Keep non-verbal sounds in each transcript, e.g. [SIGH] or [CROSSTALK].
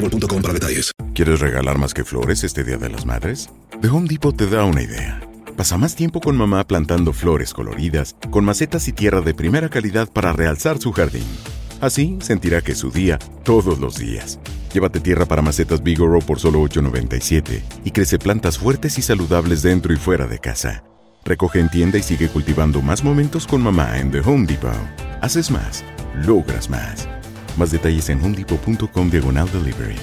detalles. ¿Quieres regalar más que flores este Día de las Madres? The Home Depot te da una idea. Pasa más tiempo con mamá plantando flores coloridas, con macetas y tierra de primera calidad para realzar su jardín. Así sentirá que es su día todos los días. Llévate tierra para macetas Bigoro por solo $8.97 y crece plantas fuertes y saludables dentro y fuera de casa. Recoge en tienda y sigue cultivando más momentos con mamá en The Home Depot. Haces más, logras más. Más detalles en homedepot.com diagonal delivery.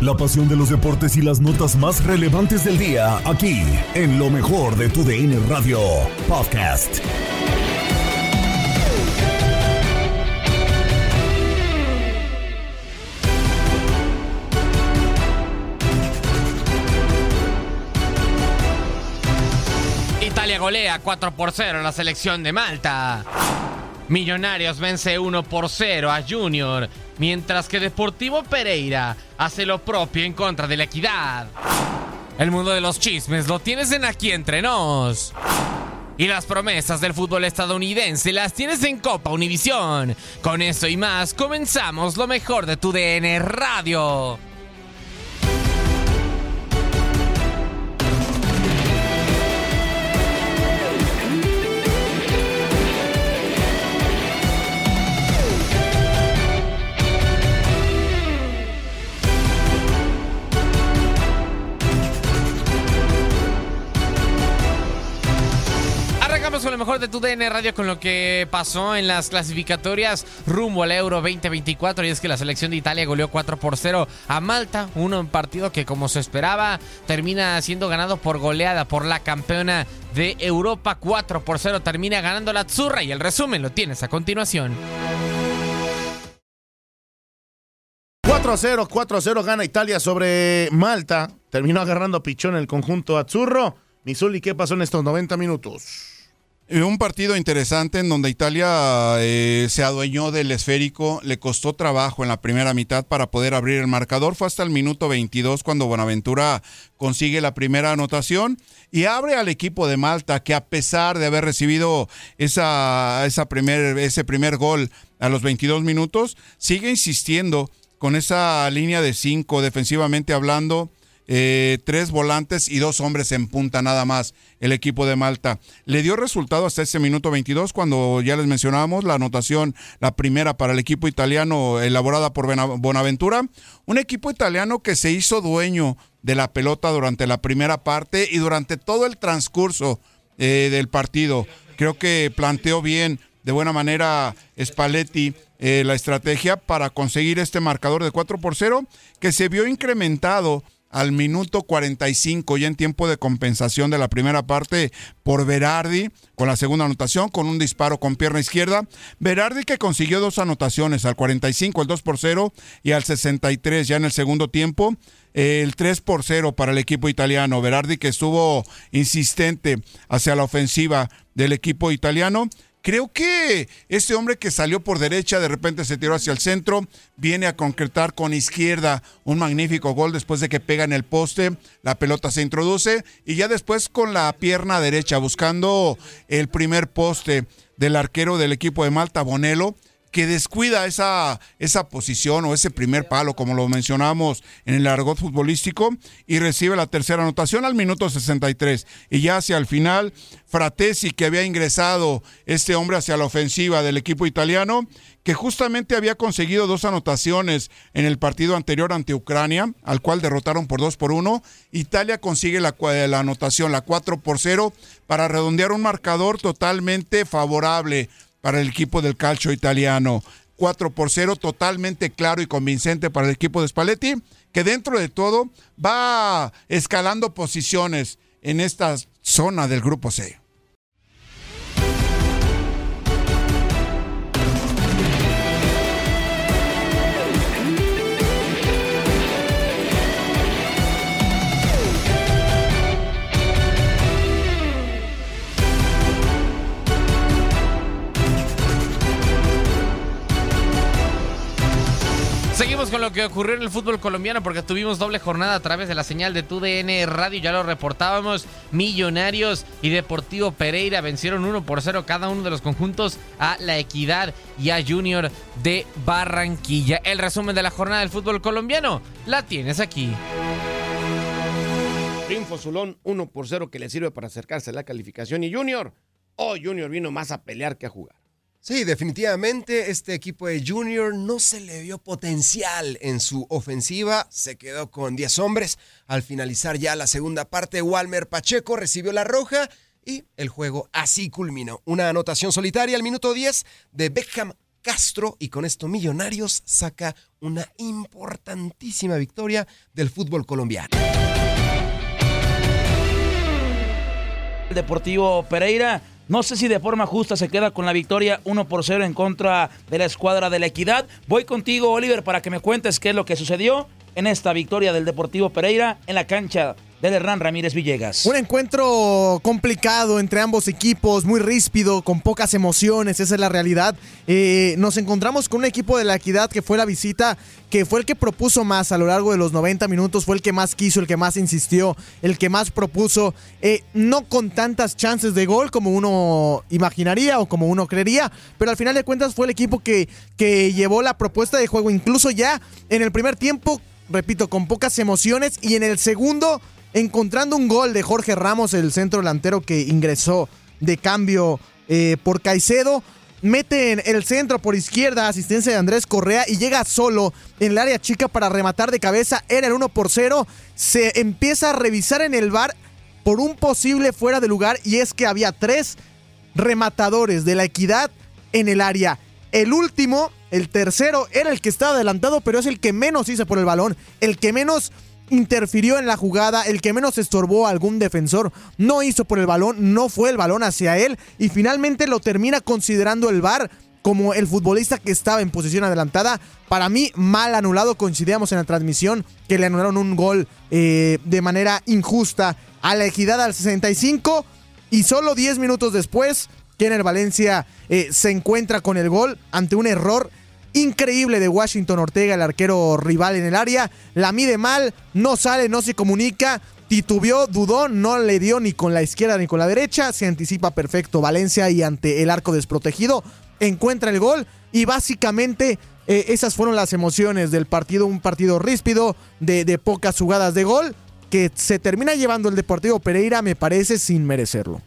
La pasión de los deportes y las notas más relevantes del día, aquí, en lo mejor de tu DN Radio Podcast. Italia golea 4 por 0 en la selección de Malta. Millonarios vence 1 por 0 a Junior, mientras que Deportivo Pereira hace lo propio en contra de la equidad. El mundo de los chismes lo tienes en aquí entre nos. Y las promesas del fútbol estadounidense las tienes en Copa Univisión. Con eso y más, comenzamos lo mejor de tu DN Radio. Lo mejor de tu DN Radio con lo que pasó en las clasificatorias rumbo al Euro 2024 y es que la selección de Italia goleó 4 por 0 a Malta, un partido que como se esperaba termina siendo ganado por goleada por la campeona de Europa 4 por 0 termina ganando la Azzurra y el resumen lo tienes a continuación. 4 a 0, 4 a 0 gana Italia sobre Malta. Terminó agarrando pichón el conjunto Azzurro. Misuli, ¿qué pasó en estos 90 minutos? Eh, Un partido interesante en donde Italia eh, se adueñó del esférico, le costó trabajo en la primera mitad para poder abrir el marcador. Fue hasta el minuto 22 cuando Buenaventura consigue la primera anotación y abre al equipo de Malta que a pesar de haber recibido esa, esa primer, ese primer gol a los 22 minutos, sigue insistiendo con esa línea de cinco defensivamente hablando. Eh, tres volantes y dos hombres en punta nada más el equipo de Malta. Le dio resultado hasta ese minuto 22 cuando ya les mencionábamos la anotación, la primera para el equipo italiano elaborada por Bonaventura. Un equipo italiano que se hizo dueño de la pelota durante la primera parte y durante todo el transcurso eh, del partido. Creo que planteó bien, de buena manera, Spalletti eh, la estrategia para conseguir este marcador de 4 por 0 que se vio incrementado al minuto 45 ya en tiempo de compensación de la primera parte por Berardi con la segunda anotación con un disparo con pierna izquierda. Berardi que consiguió dos anotaciones al 45 el 2 por 0 y al 63 ya en el segundo tiempo eh, el 3 por 0 para el equipo italiano. Berardi que estuvo insistente hacia la ofensiva del equipo italiano Creo que este hombre que salió por derecha, de repente se tiró hacia el centro, viene a concretar con izquierda un magnífico gol después de que pega en el poste, la pelota se introduce y ya después con la pierna derecha buscando el primer poste del arquero del equipo de Malta, Bonelo, que descuida esa, esa posición o ese primer palo, como lo mencionamos en el argot futbolístico, y recibe la tercera anotación al minuto 63. Y ya hacia el final, Fratesi, que había ingresado este hombre hacia la ofensiva del equipo italiano, que justamente había conseguido dos anotaciones en el partido anterior ante Ucrania, al cual derrotaron por dos por uno. Italia consigue la, la anotación, la 4 por 0, para redondear un marcador totalmente favorable para el equipo del calcio italiano. 4 por 0, totalmente claro y convincente para el equipo de Spalletti, que dentro de todo va escalando posiciones en esta zona del grupo C. lo que ocurrió en el fútbol colombiano porque tuvimos doble jornada a través de la señal de TUDN Radio, ya lo reportábamos. Millonarios y Deportivo Pereira vencieron 1 por 0 cada uno de los conjuntos a La Equidad y a Junior de Barranquilla. El resumen de la jornada del fútbol colombiano la tienes aquí. Triunfo Zulón 1 por 0 que le sirve para acercarse a la calificación y Junior. Oh, Junior vino más a pelear que a jugar. Sí, definitivamente este equipo de Junior no se le vio potencial en su ofensiva, se quedó con 10 hombres. Al finalizar ya la segunda parte, Walmer Pacheco recibió la roja y el juego así culminó. Una anotación solitaria al minuto 10 de Beckham Castro y con esto Millonarios saca una importantísima victoria del fútbol colombiano. El Deportivo Pereira no sé si de forma justa se queda con la victoria 1 por 0 en contra de la escuadra de la Equidad. Voy contigo, Oliver, para que me cuentes qué es lo que sucedió en esta victoria del Deportivo Pereira en la cancha del Hernán Ramírez Villegas. Un encuentro complicado entre ambos equipos, muy ríspido, con pocas emociones, esa es la realidad. Eh, nos encontramos con un equipo de la equidad que fue la visita, que fue el que propuso más a lo largo de los 90 minutos, fue el que más quiso, el que más insistió, el que más propuso, eh, no con tantas chances de gol como uno imaginaría o como uno creería, pero al final de cuentas fue el equipo que, que llevó la propuesta de juego, incluso ya en el primer tiempo, repito, con pocas emociones y en el segundo encontrando un gol de Jorge Ramos, el centro delantero que ingresó de cambio eh, por Caicedo. Mete en el centro por izquierda, asistencia de Andrés Correa y llega solo en el área chica para rematar de cabeza. Era el 1 por 0. Se empieza a revisar en el bar por un posible fuera de lugar y es que había tres rematadores de la equidad en el área. El último, el tercero, era el que estaba adelantado, pero es el que menos hizo por el balón, el que menos interfirió en la jugada, el que menos estorbó a algún defensor, no hizo por el balón, no fue el balón hacia él y finalmente lo termina considerando el VAR como el futbolista que estaba en posición adelantada. Para mí, mal anulado. Coincidíamos en la transmisión que le anularon un gol eh, de manera injusta a la equidad al 65. Y solo 10 minutos después, Kenner Valencia eh, se encuentra con el gol ante un error increíble de Washington Ortega, el arquero rival en el área. La mide mal, no sale, no se comunica. Titubeó, dudó, no le dio ni con la izquierda ni con la derecha. Se anticipa perfecto Valencia y ante el arco desprotegido encuentra el gol. Y básicamente eh, esas fueron las emociones del partido. Un partido ríspido, de, de pocas jugadas de gol, que se termina llevando el Deportivo Pereira, me parece, sin merecerlo.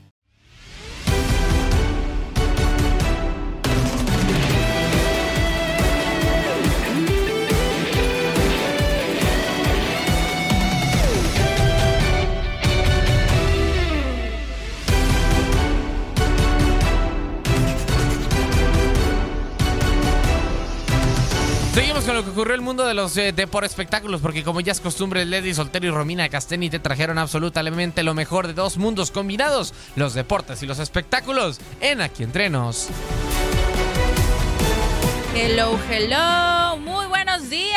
El mundo de los eh, espectáculos, porque como ya es costumbre, Lady Soltero y Romina Casteni te trajeron absolutamente lo mejor de dos mundos combinados, los deportes y los espectáculos, en Aquí Entrenos. Hello, hello, muy buenos días.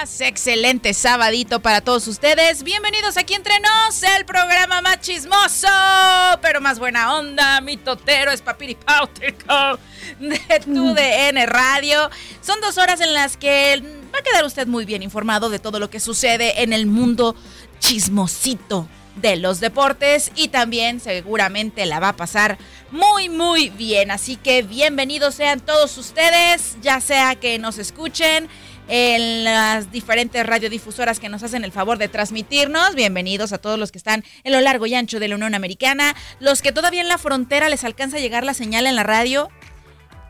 días, excelente sabadito para todos ustedes. Bienvenidos aquí entre nos, el programa más chismoso, pero más buena onda, mi totero es papiripáutico de tu DN Radio. Son dos horas en las que va a quedar usted muy bien informado de todo lo que sucede en el mundo chismosito de los deportes y también seguramente la va a pasar muy muy bien. Así que bienvenidos sean todos ustedes, ya sea que nos escuchen en las diferentes radiodifusoras que nos hacen el favor de transmitirnos. Bienvenidos a todos los que están en lo largo y ancho de la Unión Americana, los que todavía en la frontera les alcanza a llegar la señal en la radio.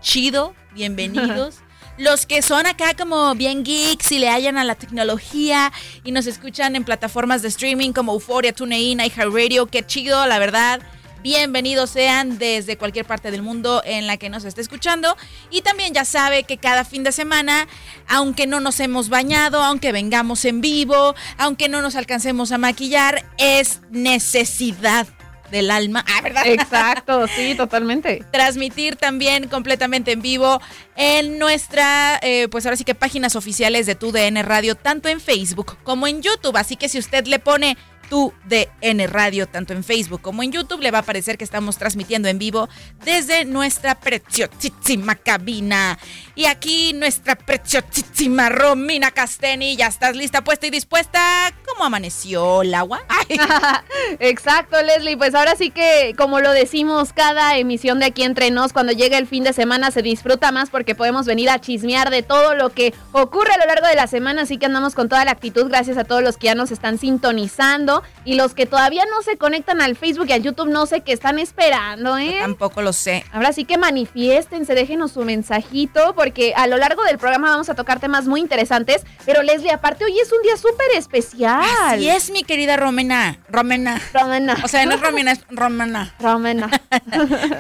Chido, bienvenidos [LAUGHS] los que son acá como bien geeks y le hallan a la tecnología y nos escuchan en plataformas de streaming como Euphoria, TuneIn, iHeartRadio, qué chido, la verdad. Bienvenidos sean desde cualquier parte del mundo en la que nos esté escuchando. Y también ya sabe que cada fin de semana, aunque no nos hemos bañado, aunque vengamos en vivo, aunque no nos alcancemos a maquillar, es necesidad del alma. Ah, ¿verdad? Exacto, [LAUGHS] sí, totalmente. Transmitir también completamente en vivo en nuestra, eh, pues ahora sí que páginas oficiales de TUDN Radio, tanto en Facebook como en YouTube. Así que si usted le pone tu DN Radio, tanto en Facebook como en YouTube. Le va a aparecer que estamos transmitiendo en vivo desde nuestra preciosísima cabina. Y aquí nuestra preciosísima Romina Casteni. ¿Ya estás lista, puesta y dispuesta? ¿Cómo amaneció el agua? [LAUGHS] Exacto, Leslie. Pues ahora sí que, como lo decimos, cada emisión de aquí entre nos, cuando llega el fin de semana, se disfruta más porque podemos venir a chismear de todo lo que ocurre a lo largo de la semana. Así que andamos con toda la actitud. Gracias a todos los que ya nos están sintonizando. Y los que todavía no se conectan al Facebook y al YouTube, no sé qué están esperando, ¿eh? tampoco lo sé. Ahora sí que manifiestense, déjenos su mensajito, porque a lo largo del programa vamos a tocar temas muy interesantes. Pero Leslie, aparte, hoy es un día súper especial. Así es, mi querida Romena. Romena. Romena. O sea, no es Romena, es Romena. Romena.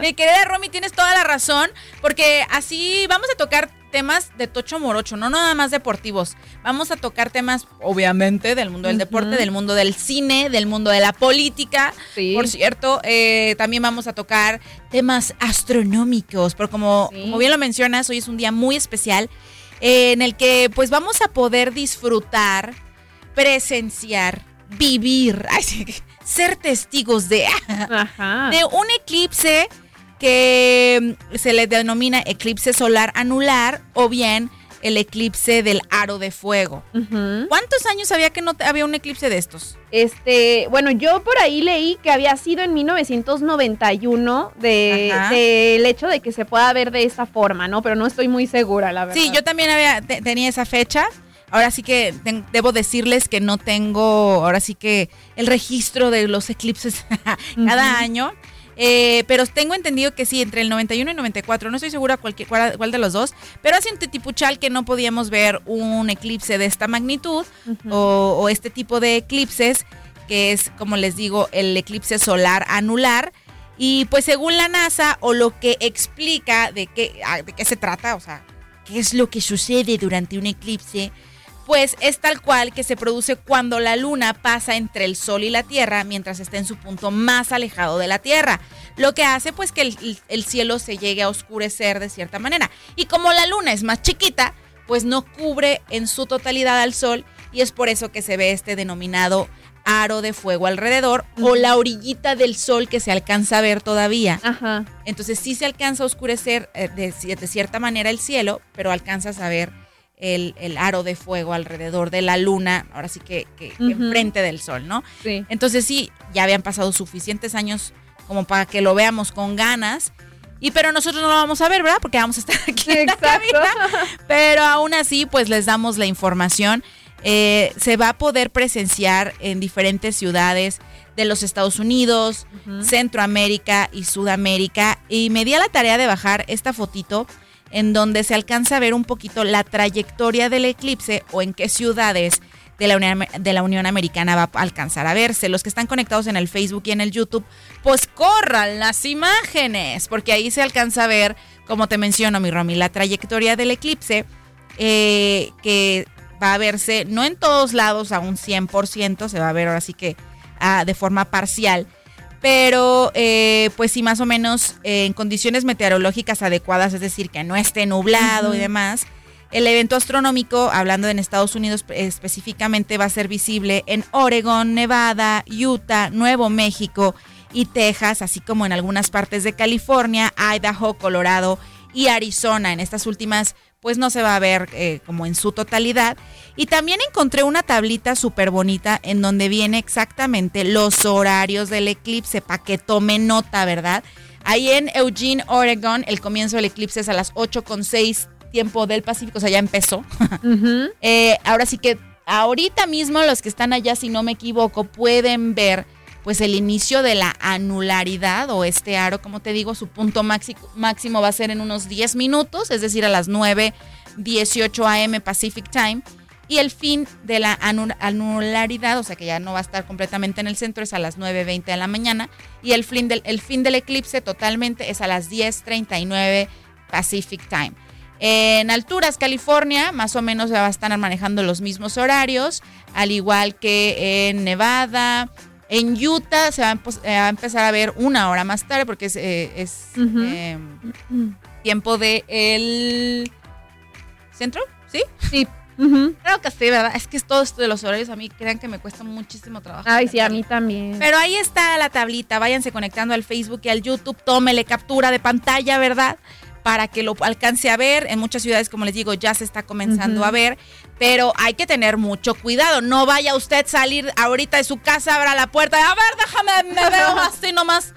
mi querida Romy, tienes toda la razón, porque así vamos a tocar temas de Tocho Morocho, no nada más deportivos. Vamos a tocar temas, obviamente, del mundo del deporte, del mundo del cine, del mundo de la política. Por cierto, eh, también vamos a tocar temas astronómicos, porque como, como bien lo mencionas, hoy es un día muy especial eh, en el que pues vamos a poder disfrutar, presenciar, vivir, [LAUGHS] ser testigos de, [LAUGHS] de un eclipse que mm, se le denomina eclipse solar anular o bien el eclipse del aro de fuego. ¿Cuántos años había que no había un eclipse de estos? Este, bueno, yo por ahí leí que había sido en 1991 del de, hecho de que se pueda ver de esa forma, ¿no? Pero no estoy muy segura, la verdad. Sí, yo también había tenía esa fecha. Ahora sí que debo decirles que no tengo, ahora sí que el registro de los eclipses [LAUGHS] cada año. Eh, pero tengo entendido que sí, entre el 91 y 94, no estoy segura cuál, cuál de los dos, pero hace un tetipuchal que no podíamos ver un eclipse de esta magnitud o, este tipo de eclipses, que es, como les digo, el eclipse solar anular. Y pues según la NASA o lo que explica de qué, ah, de qué se trata, o sea, qué es lo que sucede durante un eclipse, pues es tal cual que se produce cuando la luna pasa entre el sol y la tierra mientras está en su punto más alejado de la tierra, lo que hace pues que el, cielo se llegue a oscurecer de cierta manera. Y como la luna es más chiquita, pues no cubre en su totalidad al sol y es por eso que se ve este denominado aro de fuego alrededor o la orillita del sol que se alcanza a ver todavía. Entonces sí se alcanza a oscurecer eh, de, de, cierta manera el cielo, pero alcanzas a ver el, aro de fuego alrededor de la luna, ahora sí que, enfrente del sol, ¿no? Sí. Entonces sí, ya habían pasado suficientes años como para que lo veamos con ganas. Y pero nosotros no lo vamos a ver, ¿verdad? Porque vamos a estar aquí en la Pero aún así, pues les damos la información. Eh, se va a poder presenciar en diferentes ciudades de los Estados Unidos, Centroamérica y Sudamérica. Y me di a la tarea de bajar esta fotito en donde se alcanza a ver un poquito la trayectoria del eclipse o en qué ciudades de la, Unión, Americana va a alcanzar a verse. Los que están conectados en el Facebook y en el YouTube, pues corran las imágenes, porque ahí se alcanza a ver, como te menciono, mi Romy, la trayectoria del eclipse, eh, que va a verse no en todos lados a un 100%, se va a ver ahora sí que ah, de forma parcial, pero eh, pues sí, más o menos eh, en condiciones meteorológicas adecuadas, es decir, que no esté nublado y demás, El evento astronómico, hablando en Estados Unidos específicamente, va a ser visible en Oregon, Nevada, Utah, Nuevo México y Texas, así como en algunas partes de California, Idaho, Colorado y Arizona. En estas últimas, pues no se va a ver eh, como en su totalidad. Y también encontré una tablita súper bonita en donde viene exactamente los horarios del eclipse, para que tome nota, ¿verdad? Ahí en Eugene, Oregon, el comienzo del eclipse es a las 8.6 tiempo del Pacífico, o sea, ya empezó. [LAUGHS] Eh, ahora sí que ahorita mismo los que están allá, si no me equivoco, pueden ver pues el inicio de la anularidad o este aro, como te digo, su punto máximo va a ser en unos 10 minutos, es decir, a las 9.18 am Pacific Time. Y el fin de la anularidad, o sea que ya no va a estar completamente en el centro, es a las 9.20 de la mañana. Y el fin del, el fin del eclipse totalmente es a las 10.39 Pacific Time. En alturas, California, más o menos va a estar manejando los mismos horarios, al igual que en Nevada. En Utah se va a, empezar a ver una hora más tarde porque es, eh, em, tiempo de el centro, ¿sí? Sí. Creo que sí, ¿verdad? Es que es todo esto de los horarios a mí, crean que me cuesta muchísimo trabajo. Ay, sí, a mí también. Pero ahí está la tablita, váyanse conectando al Facebook y al YouTube, tómele captura de pantalla, ¿verdad? Para que lo alcance a ver. En muchas ciudades, como les digo, ya se está comenzando a ver, pero hay que tener mucho cuidado. No vaya usted a salir ahorita de su casa, abra la puerta, a ver, déjame, me veo [LAUGHS] así nomás.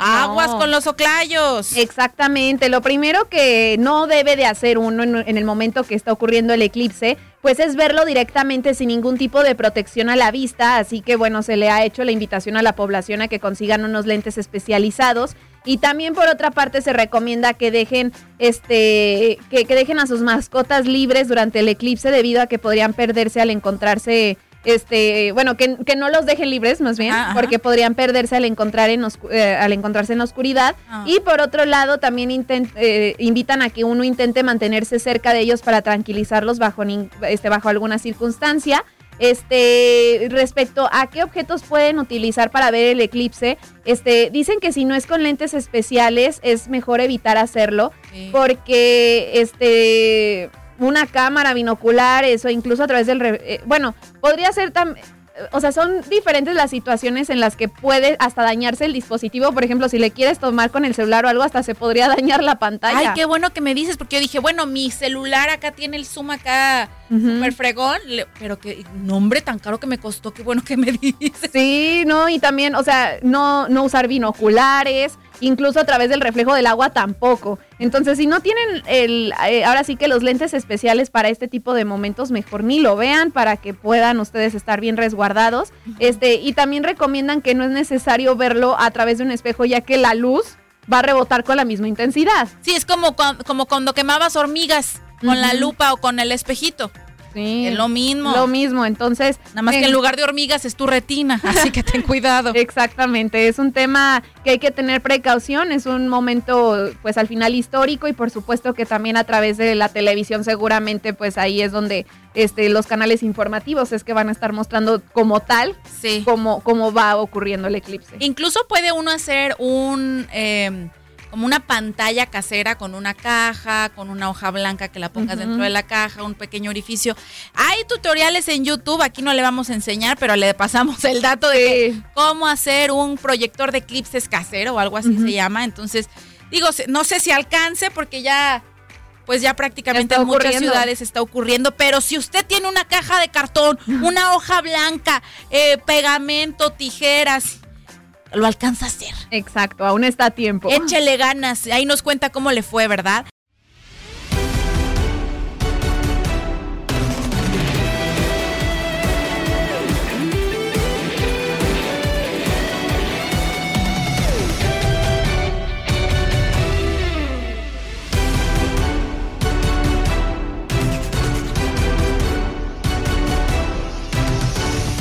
Aguas con los oclayos. Exactamente. Lo primero que no debe de hacer uno en, el momento que está ocurriendo el eclipse, pues es verlo directamente sin ningún tipo de protección a la vista. Así que bueno, se le ha hecho la invitación a la población a que consigan unos lentes especializados y también por otra parte se recomienda que dejen este que, dejen a sus mascotas libres durante el eclipse debido a que podrían perderse al encontrarse este bueno que, no los dejen libres más bien ah, porque podrían perderse al encontrar en eh, al encontrarse en oscuridad. Ah. y por otro lado también eh, invitan a que uno intente mantenerse cerca de ellos para tranquilizarlos bajo este bajo alguna circunstancia este, respecto a qué objetos pueden utilizar para ver el eclipse, este, dicen que si no es con lentes especiales es mejor evitar hacerlo porque este una cámara binocular, eso incluso a través del eh, bueno, podría ser también o sea, son diferentes las situaciones en las que puede hasta dañarse el dispositivo. Por ejemplo, si le quieres tomar con el celular o algo, hasta se podría [LAUGHS] dañar la pantalla. Ay, qué bueno que me dices, porque yo dije, bueno, mi celular acá tiene el zoom acá super fregón, pero que nombre tan caro que me costó, qué bueno que me [LAUGHS] dices. Sí, no, y también, o sea, no, no usar binoculares incluso a través del reflejo del agua tampoco. Entonces, si no tienen el, eh, ahora sí que los lentes especiales para este tipo de momentos, mejor ni lo vean para que puedan ustedes estar bien resguardados. Este, y también recomiendan que no es necesario verlo a través de un espejo, ya que la luz va a rebotar con la misma intensidad. Sí, es como, como cuando quemabas hormigas con la lupa o con el espejito. Sí. Es lo mismo. Lo mismo, entonces. Nada más que en lugar de hormigas es tu retina, [LAUGHS] así que ten cuidado. Exactamente, es un tema que hay que tener precaución, es un momento, pues al final histórico y por supuesto que también a través de la televisión seguramente, pues ahí es donde este, los canales informativos es que van a estar mostrando como tal sí. cómo, cómo va ocurriendo el eclipse. Incluso puede uno hacer un... Eh, como una pantalla casera con una caja, con una hoja blanca que la pongas dentro de la caja, un pequeño orificio. Hay tutoriales en YouTube, aquí no le vamos a enseñar, pero le pasamos el dato de cómo hacer un proyector de eclipses casero o algo así se llama. Entonces, digo, no sé si alcance porque ya pues ya prácticamente en muchas ciudades está ocurriendo. Pero si usted tiene una caja de cartón, una hoja blanca, eh, pegamento, tijeras lo alcanza a hacer. Exacto, aún está a tiempo. Échele ganas, ahí nos cuenta cómo le fue, ¿verdad?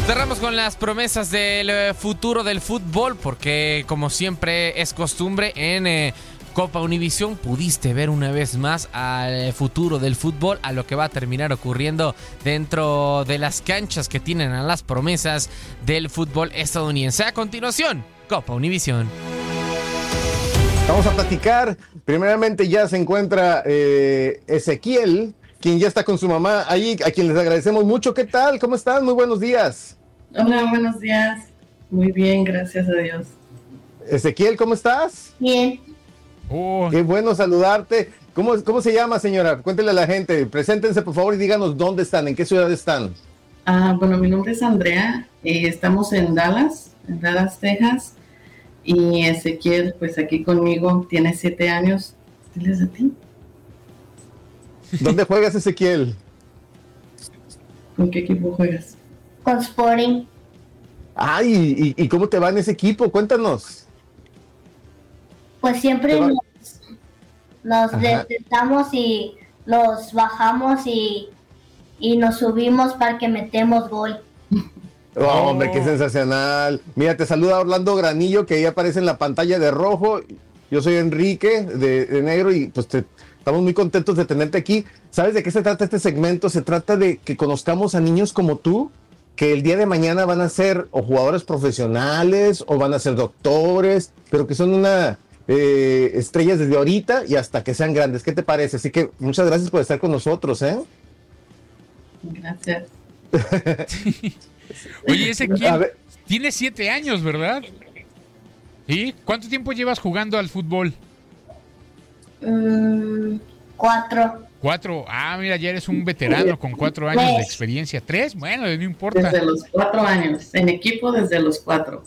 Cerramos con las promesas del eh, futuro del fútbol, porque como siempre es costumbre en eh, Copa Univisión pudiste ver una vez más al futuro del fútbol, a lo que va a terminar ocurriendo dentro de las canchas que tienen a las promesas del fútbol estadounidense. A continuación, Copa Univisión. Vamos a platicar. Primeramente ya se encuentra eh, Ezequiel quien ya está con su mamá ahí, a quien les agradecemos mucho. ¿Qué tal? ¿Cómo están? Muy buenos días. Hola, buenos días. Muy bien, gracias a Dios. Ezequiel, ¿cómo estás? Bien. Qué bueno saludarte. ¿Cómo, ¿Cómo se llama, señora? Cuéntele a la gente. Preséntense, por favor, y díganos dónde están, en qué ciudad están. Ah, bueno, mi nombre es Andrea. y estamos en Dallas, en Dallas, Texas. Y Ezequiel, pues aquí conmigo, tiene siete años. ¿Diles a ti? ¿Dónde juegas, Ezequiel? ¿Con qué equipo juegas? Con Sporting. Ay, ¿y, y cómo te va en ese equipo? Cuéntanos. Pues siempre nos, nos despertamos y los bajamos y, y nos subimos para que metemos gol. [LAUGHS] Oh, hombre, qué sensacional. Mira, te saluda Orlando Granillo, que ahí aparece en la pantalla de rojo. Yo soy Enrique, de, de negro, y pues te- estamos muy contentos de tenerte aquí. ¿Sabes de qué se trata este segmento? Se trata de que conozcamos a niños como tú, que el día de mañana van a ser o jugadores profesionales o van a ser doctores, pero que son una eh, estrellas desde ahorita y hasta que sean grandes. ¿Qué te parece? Así que muchas gracias por estar con nosotros, ¿eh? Gracias. [LAUGHS] Oye, ese tiene siete años, ¿verdad? ¿Sí? ¿Cuánto tiempo llevas jugando al fútbol? Mm, cuatro. Cuatro. Ah, mira, ya eres un veterano con cuatro años de experiencia. Tres, bueno, no importa. Desde los cuatro años. En equipo desde los cuatro.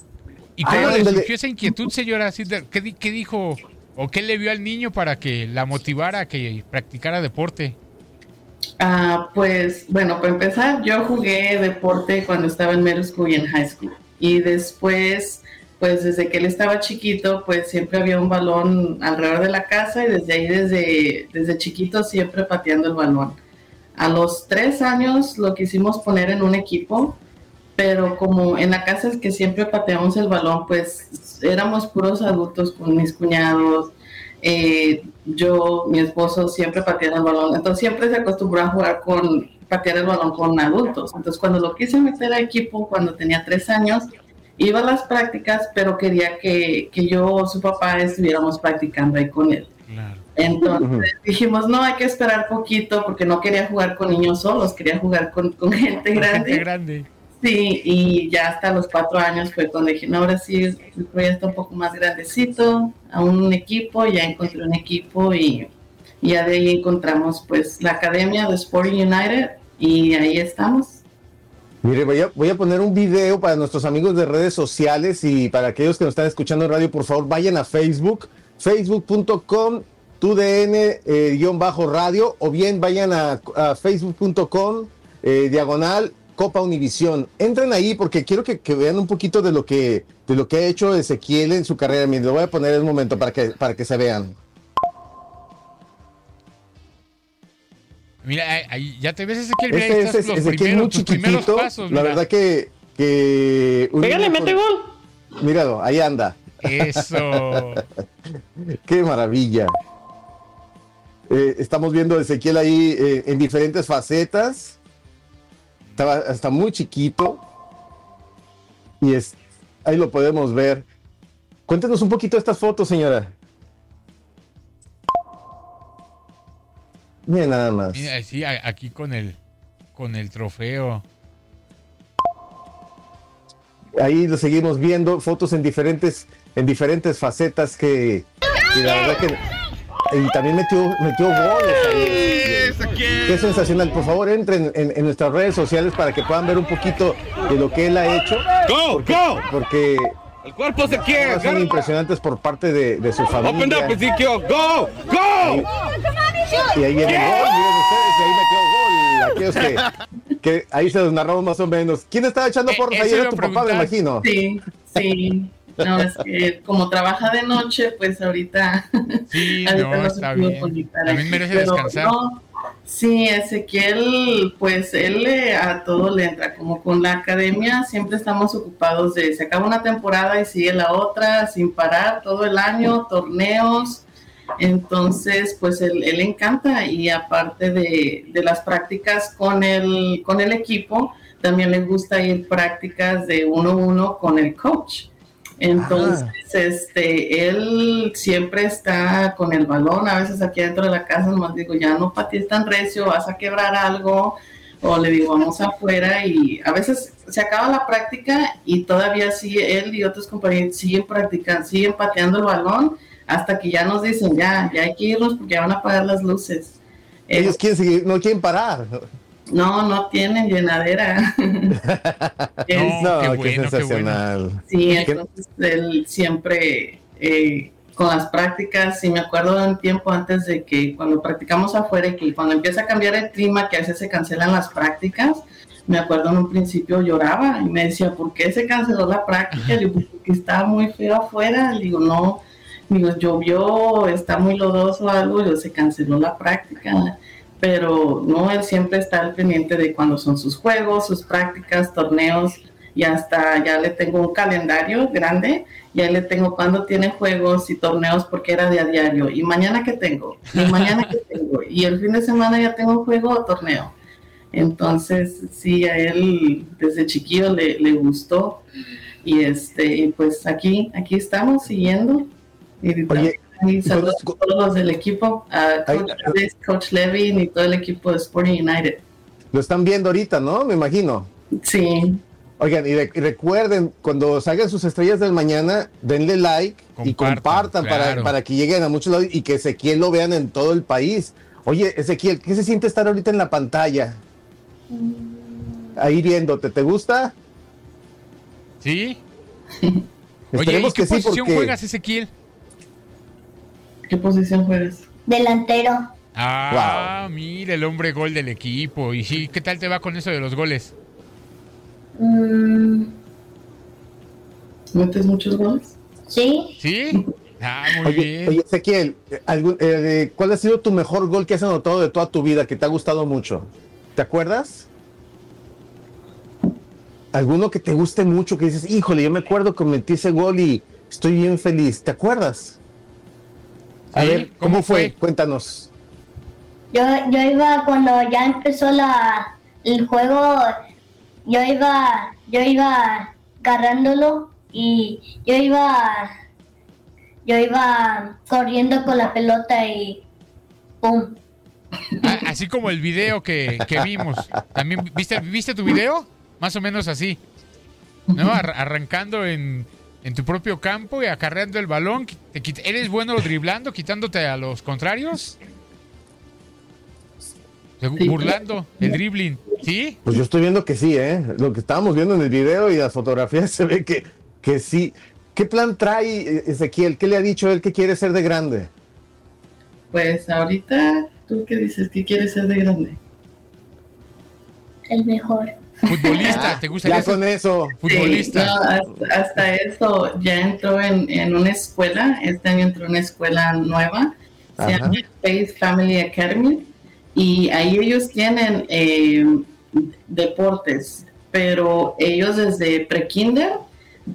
¿Y cómo le Ándale. surgió esa inquietud, señora? ¿Qué, di- qué dijo o qué le vio al niño para que la motivara a que practicara deporte? Ah, pues bueno, para empezar, yo jugué deporte cuando estaba en middle school y en high school. Y después, pues desde que él estaba chiquito, pues siempre había un balón alrededor de la casa y desde ahí, desde, desde chiquito, siempre pateando el balón. A los tres años lo quisimos poner en un equipo, pero como en la casa es que siempre pateamos el balón, pues éramos puros adultos con mis cuñados, eh, yo, mi esposo siempre pateaba el balón, entonces siempre se acostumbró a jugar con, patear el balón con adultos. Entonces cuando lo quise meter a equipo, cuando tenía tres años, iba a las prácticas, pero quería que, que yo o su papá estuviéramos practicando ahí con él. Entonces dijimos, no, hay que esperar poquito porque no quería jugar con niños solos, quería jugar con, con gente grande. Gente grande. Sí, y ya hasta los cuatro años fue cuando dije, no, ahora sí, el proyecto un poco más grandecito, a un equipo, ya encontré un equipo y ya de ahí encontramos pues la academia de Sporting United y ahí estamos. Mire, voy a, voy a poner un video para nuestros amigos de redes sociales y para aquellos que nos están escuchando en radio, por favor, vayan a Facebook, facebook.com, tudn-radio, o bien vayan a, a facebook.com, eh, diagonal, Copa Univisión. Entren ahí porque quiero que, que vean un poquito de lo que, de lo que ha hecho Ezequiel en su carrera. Mire, lo voy a poner en un momento para que, para que se vean. Mira, ahí- ya te ves Ezequiel, mira, Este los Ezequiel primeros, muy primeros chiquitito. pasos, la mira. verdad que... que un Pégale, mete con- Míralo, ahí anda. Eso. [LAUGHS] Qué maravilla. Eh, estamos viendo a Ezequiel ahí eh, en diferentes facetas. Estaba hasta muy chiquito. Y es, ahí lo podemos ver. Cuéntenos un poquito de estas fotos, señora. Mira nada más. Mira, sí, aquí con el con el trofeo. Ahí lo seguimos viendo, fotos en diferentes, en diferentes facetas que, que la verdad que y también metió, metió goles ahí. Qué sensacional. Por favor, entren en, en nuestras redes sociales para que puedan ver un poquito de lo que él ha hecho. porque, Porque El cuerpo se quiere. son impresionantes por parte de, de su familia. Open up, Ezekiel. Go, go. Y ahí viene el gol, miren ustedes, y ahí metió gol. Aquellos que, que ahí se los narramos más o menos. ¿Quién estaba echando porras eso ahí? Era tu papá, me imagino. Sí, sí. No, es que como trabaja de noche, pues ahorita, Sí, [LAUGHS] ahorita no, se está pudo bien. También merece pero descansar. no, sí, Ezequiel, pues él le- a todo le entra, como con la academia siempre estamos ocupados de, se acaba una temporada y sigue la otra sin parar todo el año, torneos, entonces pues él, él encanta y aparte de, de las prácticas con el, con el equipo, también le gusta ir prácticas de uno a uno con el coach. Entonces, este, él siempre está con el balón, a veces aquí dentro de la casa, nomás digo, ya no patees tan recio, vas a quebrar algo, o le digo, vamos afuera, y a veces se acaba la práctica y todavía sigue, él y otros compañeros siguen practicando, siguen pateando el balón, hasta que ya nos dicen, ya, ya hay que irnos porque ya van a apagar las luces. Ellos quieren seguir, no quieren parar. No, no tienen llenadera. [LAUGHS] Es- no, qué qué, bueno, qué sensacional. Sí, ¿Qué- entonces él siempre eh, con las prácticas, y me acuerdo de un tiempo antes de que cuando practicamos afuera y que cuando empieza a cambiar el clima, que a veces se cancelan las prácticas, me acuerdo en un principio lloraba y me decía, ¿por qué se canceló la práctica? Le digo, porque estaba muy feo afuera. Le digo, no, digo, llovió, está muy lodoso algo, y se canceló la práctica. Pero no, él siempre está al pendiente de cuando son sus juegos, sus prácticas, torneos, y hasta ya le tengo un calendario grande, ya le tengo cuando tiene juegos y torneos porque era de a diario, y mañana que tengo, y mañana que tengo, y el fin de semana ya tengo juego o torneo. Entonces, sí, a él desde chiquillo le, le gustó, y este, y pues aquí, aquí estamos siguiendo. Y Oye, saludos a todos los del equipo, a Coach, Coach Levin y todo el equipo de Sporting United. Lo están viendo ahorita, ¿no? Me imagino. Sí. Oigan, y, re- y recuerden, cuando salgan sus estrellas del mañana, denle like y compartan para, claro. para que lleguen a muchos lados y que Ezequiel lo vean en todo el país. Oye, Ezequiel, ¿qué se siente estar ahorita en la pantalla? Ahí viéndote, ¿te gusta? ¿Sí? Oye, ¿y Esperemos qué que sí, posición porque- juegas, Ezequiel? ¿Qué posición juegas? Delantero. Ah, mira, el hombre gol del equipo. Y sí, ¿qué tal te va con eso de los goles? Mm, ¿Metes muchos goles? sí. ¿Sí? Ah, muy Oye, bien. oye, Ezequiel, algún- eh, ¿cuál ha sido tu mejor gol que has anotado de toda tu vida que te ha gustado mucho? ¿Te acuerdas? ¿Alguno que te guste mucho que dices, híjole, yo me acuerdo que metí ese gol y estoy bien feliz? ¿Te acuerdas? A Sí, ver, ¿cómo, ¿cómo fue? fue? Cuéntanos. Yo, yo iba cuando ya empezó la, el juego, yo iba, yo iba agarrándolo y yo iba, yo iba corriendo con la pelota y pum. Así como el video que, que vimos. ¿También viste, viste tu video? Más o menos así. ¿No? Ar- arrancando en, en tu propio campo y acarreando el balón. Te ¿Eres bueno driblando, quitándote a los contrarios? Burlando el dribbling. ¿Sí? Pues yo estoy viendo que sí, ¿eh? Lo que estábamos viendo en el video y las fotografías [LAUGHS] se ve que, que sí. ¿Qué plan trae eh, Ezequiel? ¿Qué le ha dicho él que quiere ser de grande? Pues ahorita, ¿tú qué dices? ¿Qué quieres ser de grande? El mejor. Futbolista, ¿te gusta Ya eso? con eso. Futbolista. Sí, no, hasta, hasta eso ya entró en, en una escuela, este año entró en una escuela nueva, se llama Faith Family Academy, y ahí ellos tienen eh, deportes, pero ellos desde prekinder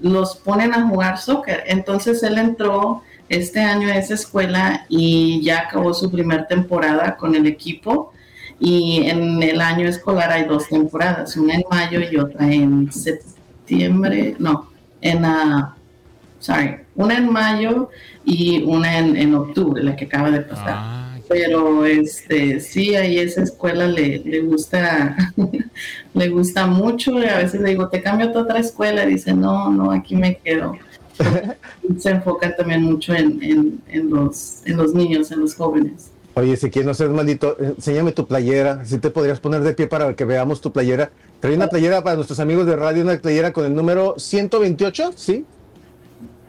los ponen a jugar soccer. Entonces él entró este año a esa escuela y ya acabó su primera temporada con el equipo. Y en el año escolar hay dos temporadas, una en mayo y otra en septiembre, no, en, ah, sorry, una en mayo y una en, en octubre, la que acaba de pasar. Ah, Pero este sí, ahí esa escuela le, le gusta, [LAUGHS] le gusta mucho. Y a veces le digo, te cambio a otra escuela. Y dice, no, no, aquí me quedo. [LAUGHS] Se enfocan también mucho en, en, en los, en los niños, en los jóvenes. Oye, Ezequiel, no seas maldito. Enséñame tu playera. Si te podrías poner de pie para que veamos tu playera. Trae una playera para nuestros amigos de radio, una playera con el número 128, ¿sí?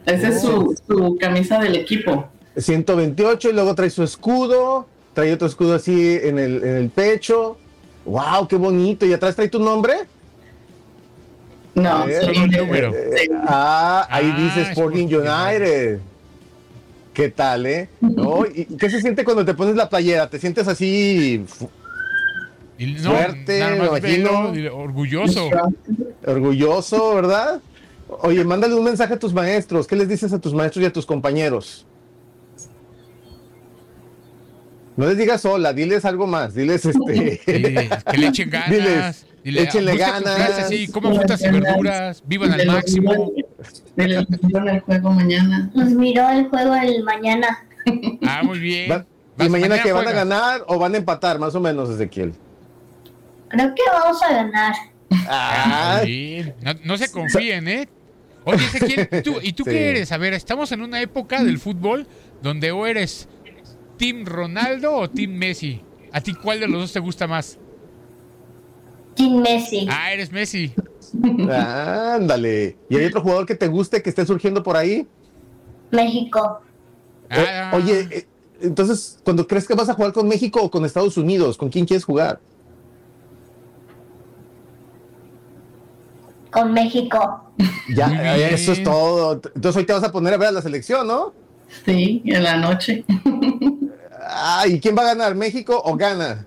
Esa es su, su camisa del equipo. 128 y luego trae su escudo, trae otro escudo así en el, en el pecho. ¡Wow! ¡Qué bonito! ¿Y atrás trae tu nombre? No, Eh, solo un número. eh, ah, ahí Ah, dice Sporting United. ¿Qué tal, eh? ¿No? [LAUGHS] ¿Y y qué se siente cuando te pones la playera? ¿Te sientes así fu- Y no, Fuerte, imagino. velo, orgulloso. orgulloso, verdad? Oye, mándale un mensaje a tus maestros. ¿Qué les dices a tus maestros y a tus compañeros? No les digas hola, diles algo más. Diles este. Sí, que le echen [LAUGHS] ganas. Diles, Dile, Échenle ganas. así, coman frutas y verduras, vivan al máximo. De los vieron el juego mañana. Nos miró el juego el mañana. Ah, muy bien. Va- ¿Y mañana que van a ganar o van a empatar, más o menos, Ezequiel? Creo que vamos a ganar. Ah. No, no se confíen, ¿eh? Oye, Ezequiel, ¿tú, ¿y tú [LAUGHS] Sí. qué eres? A ver, estamos en una época del fútbol donde o eres Team Ronaldo o Team Messi. ¿A ti cuál de los dos te gusta más? Team Messi. Ah, eres Messi. Ándale. ¿Y hay otro jugador que te guste que esté surgiendo por ahí? México. Ah. O- oye, eh, entonces, cuando crees que vas a jugar con México o con Estados Unidos, ¿con quién quieres jugar? Con México. Ya, eh, eso es todo. Entonces hoy te vas a poner a ver a la selección, ¿no? Sí, en la noche. Ah, ¿y quién va a ganar? ¿México o gana?